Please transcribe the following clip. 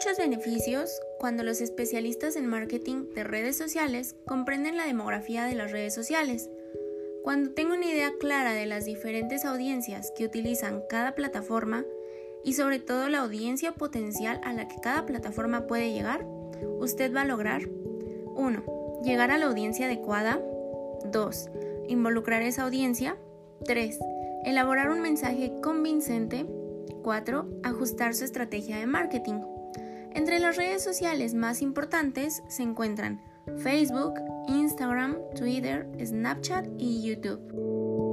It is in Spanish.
muchos beneficios cuando los especialistas en marketing de redes sociales comprenden la demografía de las redes sociales. Cuando tengo una idea clara de las diferentes audiencias que utilizan cada plataforma y sobre todo la audiencia potencial a la que cada plataforma puede llegar, usted va a lograr 1. Llegar a la audiencia adecuada. 2. Involucrar esa audiencia. 3. Elaborar un mensaje convincente. 4. Ajustar su estrategia de marketing. Entre las redes sociales más importantes se encuentran Facebook, Instagram, Twitter, Snapchat y YouTube.